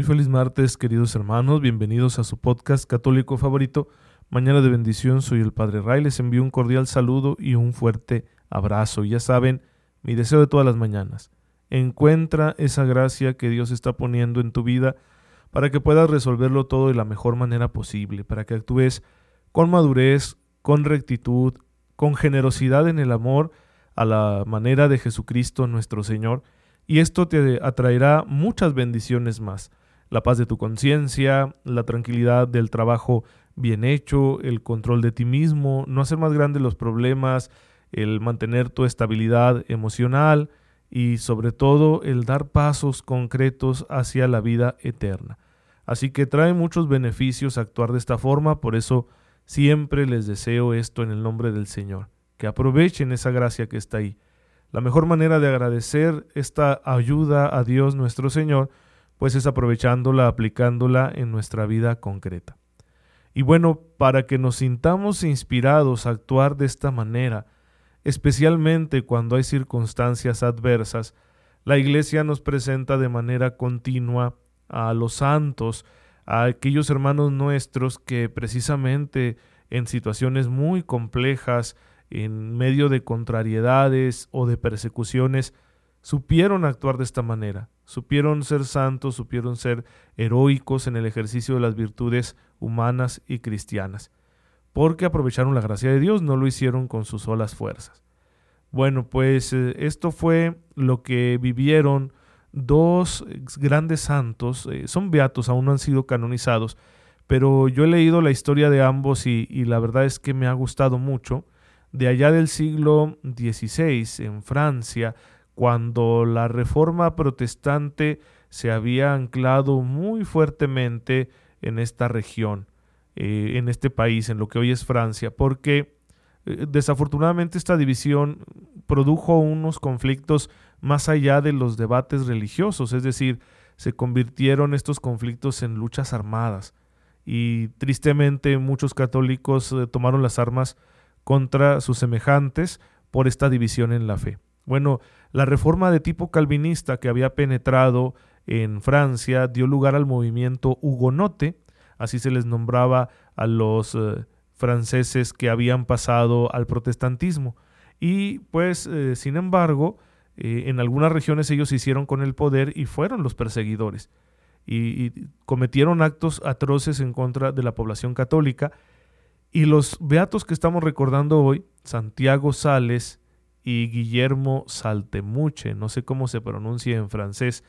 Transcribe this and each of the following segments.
Muy feliz martes, queridos hermanos. Bienvenidos a su podcast católico favorito. Mañana de bendición, soy el Padre Ray. Les envío un cordial saludo y un fuerte abrazo. Ya saben, mi deseo de todas las mañanas. Encuentra esa gracia que Dios está poniendo en tu vida para que puedas resolverlo todo de la mejor manera posible, para que actúes con madurez, con rectitud, con generosidad en el amor a la manera de Jesucristo nuestro Señor, y esto te atraerá muchas bendiciones más la paz de tu conciencia, la tranquilidad del trabajo bien hecho, el control de ti mismo, no hacer más grandes los problemas, el mantener tu estabilidad emocional y sobre todo el dar pasos concretos hacia la vida eterna. Así que trae muchos beneficios actuar de esta forma, por eso siempre les deseo esto en el nombre del Señor, que aprovechen esa gracia que está ahí. La mejor manera de agradecer esta ayuda a Dios nuestro Señor pues es aprovechándola, aplicándola en nuestra vida concreta. Y bueno, para que nos sintamos inspirados a actuar de esta manera, especialmente cuando hay circunstancias adversas, la Iglesia nos presenta de manera continua a los santos, a aquellos hermanos nuestros que precisamente en situaciones muy complejas, en medio de contrariedades o de persecuciones, supieron actuar de esta manera, supieron ser santos, supieron ser heroicos en el ejercicio de las virtudes humanas y cristianas, porque aprovecharon la gracia de Dios, no lo hicieron con sus solas fuerzas. Bueno, pues eh, esto fue lo que vivieron dos grandes santos, eh, son beatos, aún no han sido canonizados, pero yo he leído la historia de ambos y, y la verdad es que me ha gustado mucho. De allá del siglo XVI, en Francia, cuando la reforma protestante se había anclado muy fuertemente en esta región, eh, en este país, en lo que hoy es Francia, porque eh, desafortunadamente esta división produjo unos conflictos más allá de los debates religiosos, es decir, se convirtieron estos conflictos en luchas armadas y tristemente muchos católicos eh, tomaron las armas contra sus semejantes por esta división en la fe. Bueno, la reforma de tipo calvinista que había penetrado en Francia dio lugar al movimiento hugonote, así se les nombraba a los eh, franceses que habían pasado al protestantismo. Y pues, eh, sin embargo, eh, en algunas regiones ellos se hicieron con el poder y fueron los perseguidores. y cometieron actos atroces en contra de la población católica. Y los beatos que estamos recordando hoy, Santiago Sales, y Guillermo Saltemuche, no sé cómo se pronuncia en francés,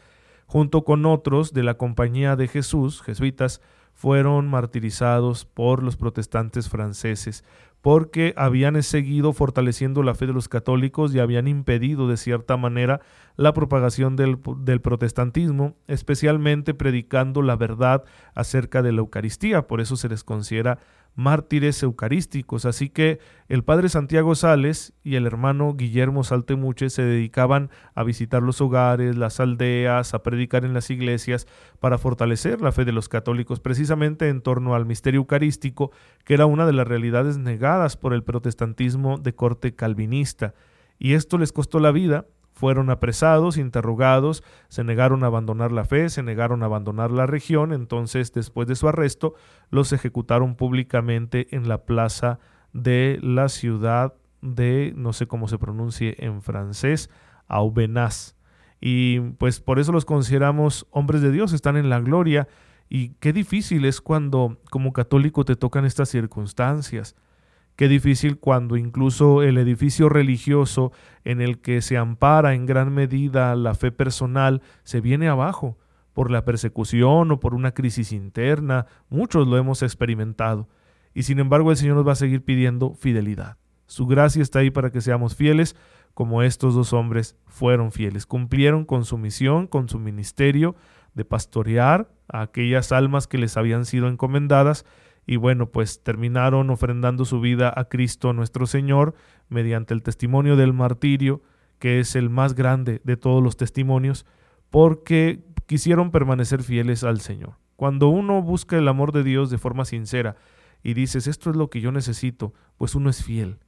junto con otros de la Compañía de Jesús, jesuitas, fueron martirizados por los protestantes franceses, porque habían seguido fortaleciendo la fe de los católicos y habían impedido de cierta manera la propagación del, del, protestantismo, especialmente predicando la verdad acerca de la Eucaristía. Por eso se les considera mártires eucarísticos. Así que el padre Santiago Sales y el hermano Guillermo Saltemuche se dedicaban a visitar los hogares, las aldeas, a predicar en las iglesias para fortalecer la fe de los católicos precisamente en torno al misterio eucarístico, que era una de las realidades negadas por el protestantismo de corte calvinista. Y esto les costó la vida fueron apresados, interrogados, se negaron a abandonar la fe, se negaron a abandonar la región, entonces después de su arresto los ejecutaron públicamente en la plaza de la ciudad de, no sé cómo se pronuncie en francés, Aubenas. Y pues por eso los consideramos hombres de Dios, están en la gloria. Y qué difícil es cuando como católico te tocan estas circunstancias. Qué difícil cuando incluso el edificio religioso en el que se ampara en gran medida la fe personal se viene abajo por la persecución o por una crisis interna. Muchos lo hemos experimentado. Y sin embargo el Señor nos va a seguir pidiendo fidelidad. Su gracia está ahí para que seamos fieles, como estos dos hombres fueron fieles. Cumplieron con su misión, con su ministerio de pastorear a aquellas almas que les habían sido encomendadas y bueno, pues terminaron ofrendando su vida a Cristo nuestro Señor mediante el testimonio del martirio, que es el más grande de todos los testimonios, porque quisieron permanecer fieles al Señor. Cuando uno busca el amor de Dios de forma sincera y dices, esto es lo que yo necesito, pues uno es fiel.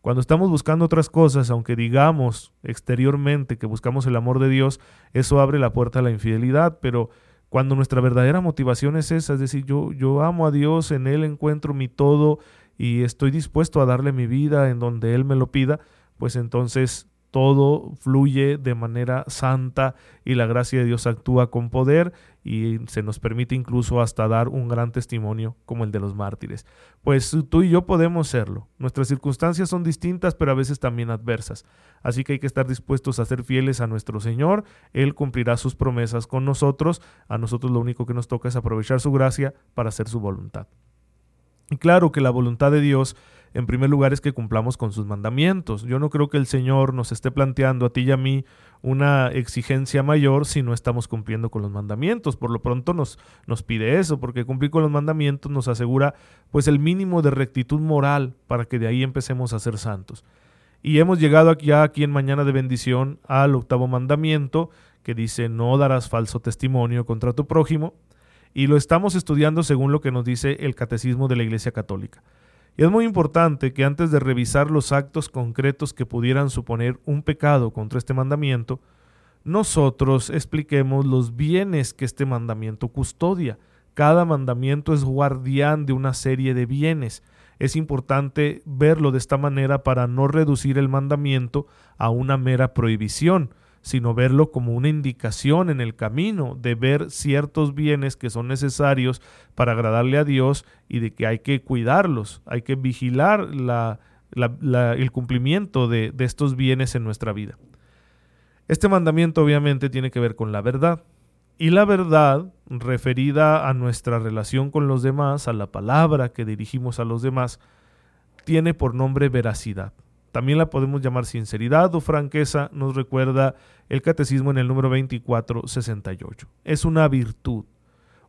Cuando estamos buscando otras cosas, aunque digamos exteriormente que buscamos el amor de Dios, eso abre la puerta a la infidelidad, pero cuando nuestra verdadera motivación es esa, es decir, yo, yo amo a Dios, en Él encuentro mi todo y estoy dispuesto a darle mi vida en donde Él me lo pida, pues entonces todo fluye de manera santa y la gracia de Dios actúa con poder y se nos permite incluso hasta dar un gran testimonio como el de los mártires. Pues tú y yo podemos serlo. Nuestras circunstancias son distintas pero a veces también adversas. Así que hay que estar dispuestos a ser fieles a nuestro Señor. Él cumplirá sus promesas con nosotros. A nosotros lo único que nos toca es aprovechar su gracia para hacer su voluntad. Y claro que la voluntad de Dios en primer lugar es que cumplamos con sus mandamientos. Yo no creo que el Señor nos esté planteando a ti y a mí una exigencia mayor si no estamos cumpliendo con los mandamientos. Por lo pronto nos, nos pide eso, porque cumplir con los mandamientos nos asegura pues el mínimo de rectitud moral para que de ahí empecemos a ser santos. Y hemos llegado aquí, ya aquí en Mañana de Bendición al octavo mandamiento que dice no darás falso testimonio contra tu prójimo y lo estamos estudiando según lo que nos dice el Catecismo de la Iglesia Católica. Es muy importante que antes de revisar los actos concretos que pudieran suponer un pecado contra este mandamiento, nosotros expliquemos los bienes que este mandamiento custodia. Cada mandamiento es guardián de una serie de bienes. Es importante verlo de esta manera para no reducir el mandamiento a una mera prohibición, sino verlo como una indicación en el camino de ver ciertos bienes que son necesarios para agradarle a Dios y de que hay que cuidarlos, hay que vigilar el cumplimiento de, de estos bienes en nuestra vida. Este mandamiento obviamente tiene que ver con la verdad. Y la verdad, referida a nuestra relación con los demás, a la palabra que dirigimos a los demás, tiene por nombre veracidad. También la podemos llamar sinceridad o franqueza, nos recuerda el catecismo en el número 2468. Es una virtud,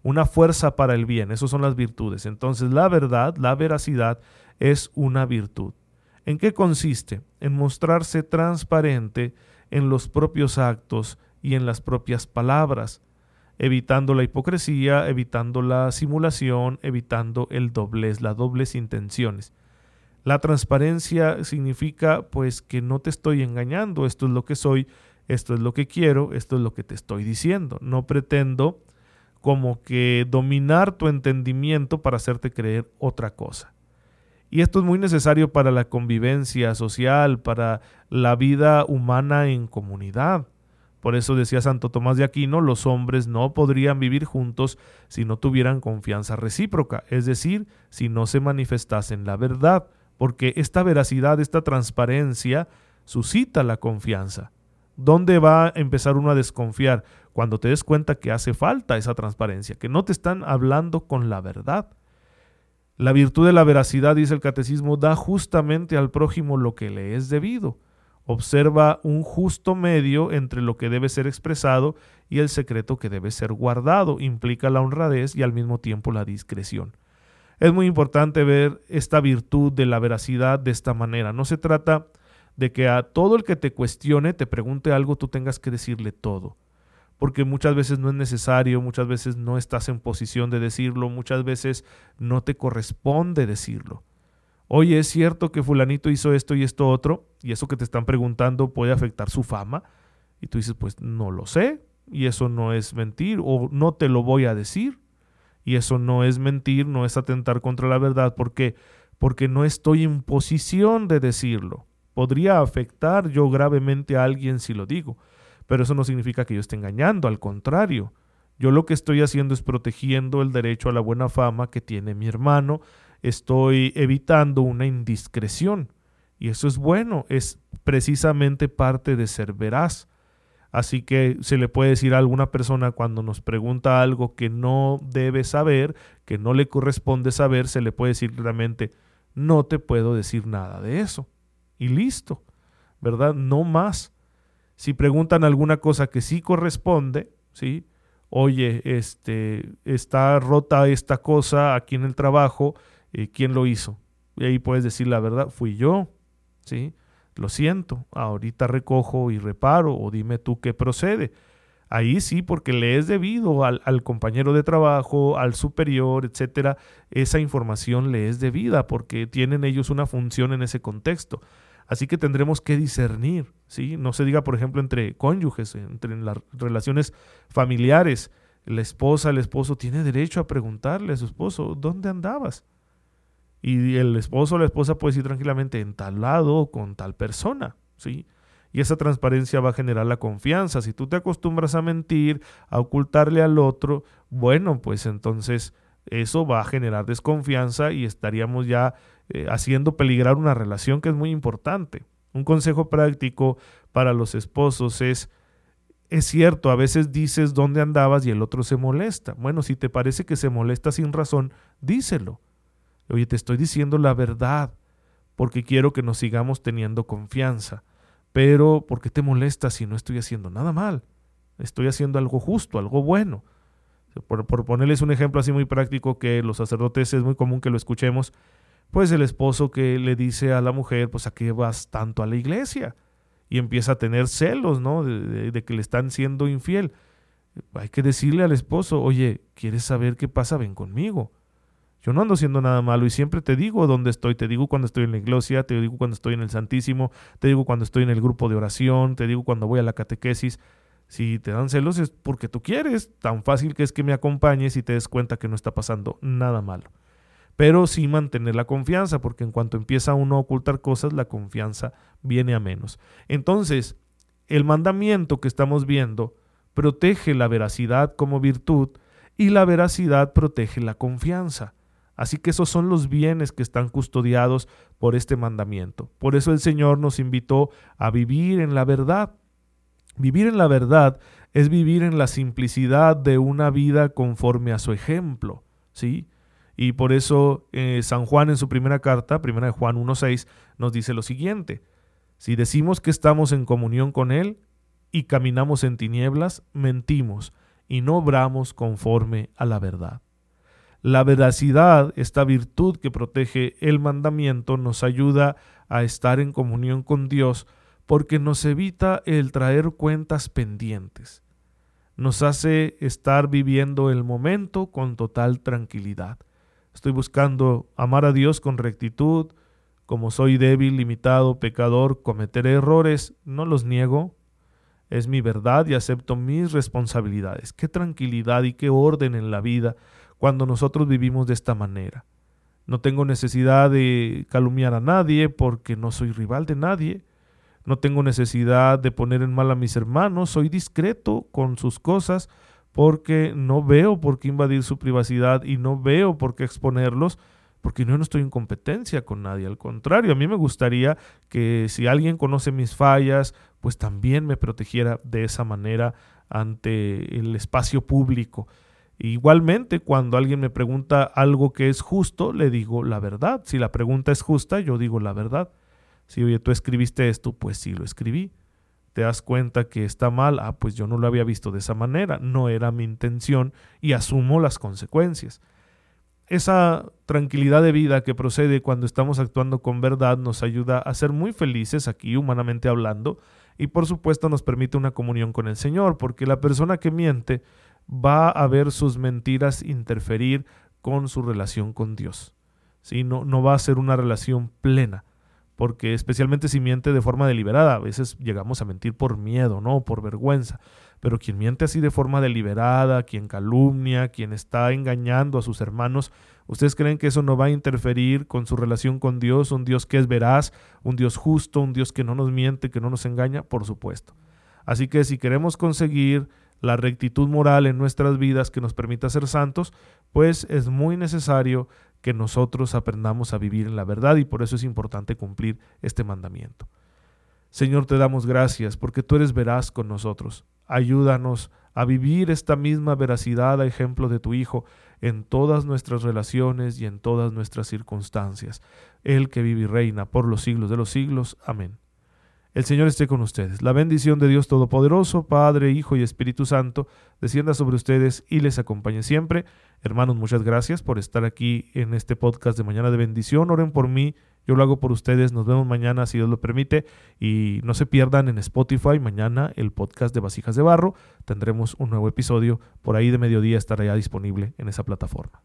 una fuerza para el bien, esas son las virtudes. Entonces la verdad, la veracidad es una virtud. ¿En qué consiste? En mostrarse transparente en los propios actos y en las propias palabras, evitando la hipocresía, evitando la simulación, evitando el doblez, las dobles intenciones. La transparencia significa pues que no te estoy engañando, esto es lo que soy, esto es lo que quiero, esto es lo que te estoy diciendo. No pretendo como que dominar tu entendimiento para hacerte creer otra cosa. Y esto es muy necesario para la convivencia social, para la vida humana en comunidad. Por eso decía Santo Tomás de Aquino, los hombres no podrían vivir juntos si no tuvieran confianza recíproca, es decir, si no se manifestasen la verdad porque esta veracidad, esta transparencia suscita la confianza. ¿Dónde va a empezar uno a desconfiar? Cuando te des cuenta que hace falta esa transparencia, que no te están hablando con la verdad. La virtud de la veracidad, dice el catecismo, da justamente al prójimo lo que le es debido. Observa un justo medio entre lo que debe ser expresado y el secreto que debe ser guardado. Implica la honradez y al mismo tiempo la discreción. Es muy importante ver esta virtud de la veracidad de esta manera. No se trata de que a todo el que te cuestione, te pregunte algo, tú tengas que decirle todo. Porque muchas veces no es necesario, muchas veces no estás en posición de decirlo, muchas veces no te corresponde decirlo. Oye, ¿es cierto que fulanito hizo esto y esto otro? Y eso que te están preguntando puede afectar su fama. Y tú dices, pues no lo sé, y eso no es mentir, o no te lo voy a decir. Y eso no es mentir, no es atentar contra la verdad, porque porque no estoy en posición de decirlo. Podría afectar yo gravemente a alguien si lo digo, pero eso no significa que yo esté engañando, al contrario. Yo lo que estoy haciendo es protegiendo el derecho a la buena fama que tiene mi hermano, estoy evitando una indiscreción. Y eso es bueno, es precisamente parte de ser veraz. Así que se le puede decir a alguna persona cuando nos pregunta algo que no debe saber, que no le corresponde saber, se le puede decir claramente, no te puedo decir nada de eso. Y listo. ¿verdad? No más. Si preguntan alguna cosa que sí corresponde, ¿sí? Oye, este, está rota esta cosa aquí en el trabajo, eh, ¿quién lo hizo? Y ahí puedes decir la verdad, fui yo, ¿sí? Lo siento, ahorita recojo y reparo, o dime tú qué procede. Ahí sí, porque le es debido al, compañero de trabajo, al superior, etcétera, esa información le es debida porque tienen ellos una función en ese contexto. Así que tendremos que discernir, ¿sí? No se diga, por ejemplo, entre cónyuges, entre las relaciones familiares. La esposa, el esposo tiene derecho a preguntarle a su esposo, ¿dónde andabas? Y el esposo o la esposa puede decir tranquilamente en tal lado con tal persona, ¿sí? Y esa transparencia va a generar la confianza. Si tú te acostumbras a mentir, a ocultarle al otro, bueno, pues entonces eso va a generar desconfianza y estaríamos ya eh, haciendo peligrar una relación que es muy importante. Un consejo práctico para los esposos es, es cierto, a veces dices dónde andabas y el otro se molesta. Bueno, si te parece que se molesta sin razón, díselo. Oye, te estoy diciendo la verdad porque quiero que nos sigamos teniendo confianza. Pero, ¿por qué te molesta si no estoy haciendo nada mal? Estoy haciendo algo justo, algo bueno. Por, ponerles un ejemplo así muy práctico que los sacerdotes es muy común que lo escuchemos, pues el esposo que le dice a la mujer, pues a qué vas tanto a la iglesia y empieza a tener celos, ¿no? De, que le están siendo infiel. Hay que decirle al esposo, oye, ¿quieres saber qué pasa? Ven conmigo. Yo no ando haciendo nada malo y siempre te digo dónde estoy, te digo cuando estoy en la iglesia, te digo cuando estoy en el Santísimo, te digo cuando estoy en el grupo de oración, te digo cuando voy a la catequesis. Si te dan celos es porque tú quieres, tan fácil que es que me acompañes y te des cuenta que no está pasando nada malo pero sí mantener la confianza, porque en cuanto empieza uno a ocultar cosas, la confianza viene a menos. Entonces, el mandamiento que estamos viendo protege la veracidad como virtud y la veracidad protege la confianza. Así que esos son los bienes que están custodiados por este mandamiento. Por eso el Señor nos invitó a vivir en la verdad. Vivir en la verdad es vivir en la simplicidad de una vida conforme a su ejemplo, ¿sí? Y por eso eh, San Juan en su primera carta, primera de Juan 1.6, nos dice lo siguiente, si decimos que estamos en comunión con Él y caminamos en tinieblas, mentimos y no obramos conforme a la verdad. La veracidad, esta virtud que protege el mandamiento, nos ayuda a estar en comunión con Dios porque nos evita el traer cuentas pendientes. Nos hace estar viviendo el momento con total tranquilidad. Estoy buscando amar a Dios con rectitud. Como soy débil, limitado, pecador, cometeré errores, no los niego. Es mi verdad y acepto mis responsabilidades. Qué tranquilidad y qué orden en la vida cuando nosotros vivimos de esta manera. No tengo necesidad de calumniar a nadie porque no soy rival de nadie. No tengo necesidad de poner en mal a mis hermanos. Soy discreto con sus cosas porque no veo por qué invadir su privacidad y no veo por qué exponerlos, porque no, no estoy en competencia con nadie. Al contrario, a mí me gustaría que si alguien conoce mis fallas, pues también me protegiera de esa manera ante el espacio público. Igualmente, cuando alguien me pregunta algo que es justo, le digo la verdad. Si la pregunta es justa, yo digo la verdad. Si, oye, tú escribiste esto, pues sí lo escribí te das cuenta que está mal, ah, pues yo no lo había visto de esa manera, no era mi intención y asumo las consecuencias. Esa tranquilidad de vida que procede cuando estamos actuando con verdad nos ayuda a ser muy felices aquí, humanamente hablando, y por supuesto nos permite una comunión con el Señor, porque la persona que miente va a ver sus mentiras interferir con su relación con Dios. ¿sí? No, no va a ser una relación plena porque especialmente si miente de forma deliberada, a veces llegamos a mentir por miedo, ¿no? Por vergüenza. Pero quien miente así de forma deliberada, quien calumnia, quien está engañando a sus hermanos, ¿ustedes creen que eso no va a interferir con su relación con Dios? Un Dios que es veraz, un Dios justo, un Dios que no nos miente, que no nos engaña, por supuesto. Así que si queremos conseguir la rectitud moral en nuestras vidas que nos permita ser santos, pues es muy necesario que nosotros aprendamos a vivir en la verdad y por eso es importante cumplir este mandamiento. Señor, te damos gracias porque tú eres veraz con nosotros. Ayúdanos a vivir esta misma veracidad a ejemplo de tu Hijo en todas nuestras relaciones y en todas nuestras circunstancias. Él que vive y reina por los siglos de los siglos. Amén. El Señor esté con ustedes. La bendición de Dios Todopoderoso, Padre, Hijo y Espíritu Santo, descienda sobre ustedes y les acompañe siempre. Hermanos, muchas gracias por estar aquí en este podcast de Mañana de Bendición. Oren por mí, yo lo hago por ustedes. Nos vemos mañana, si Dios lo permite. Y no se pierdan en Spotify mañana el podcast de Vasijas de Barro. Tendremos un nuevo episodio. Por ahí de mediodía estará ya disponible en esa plataforma.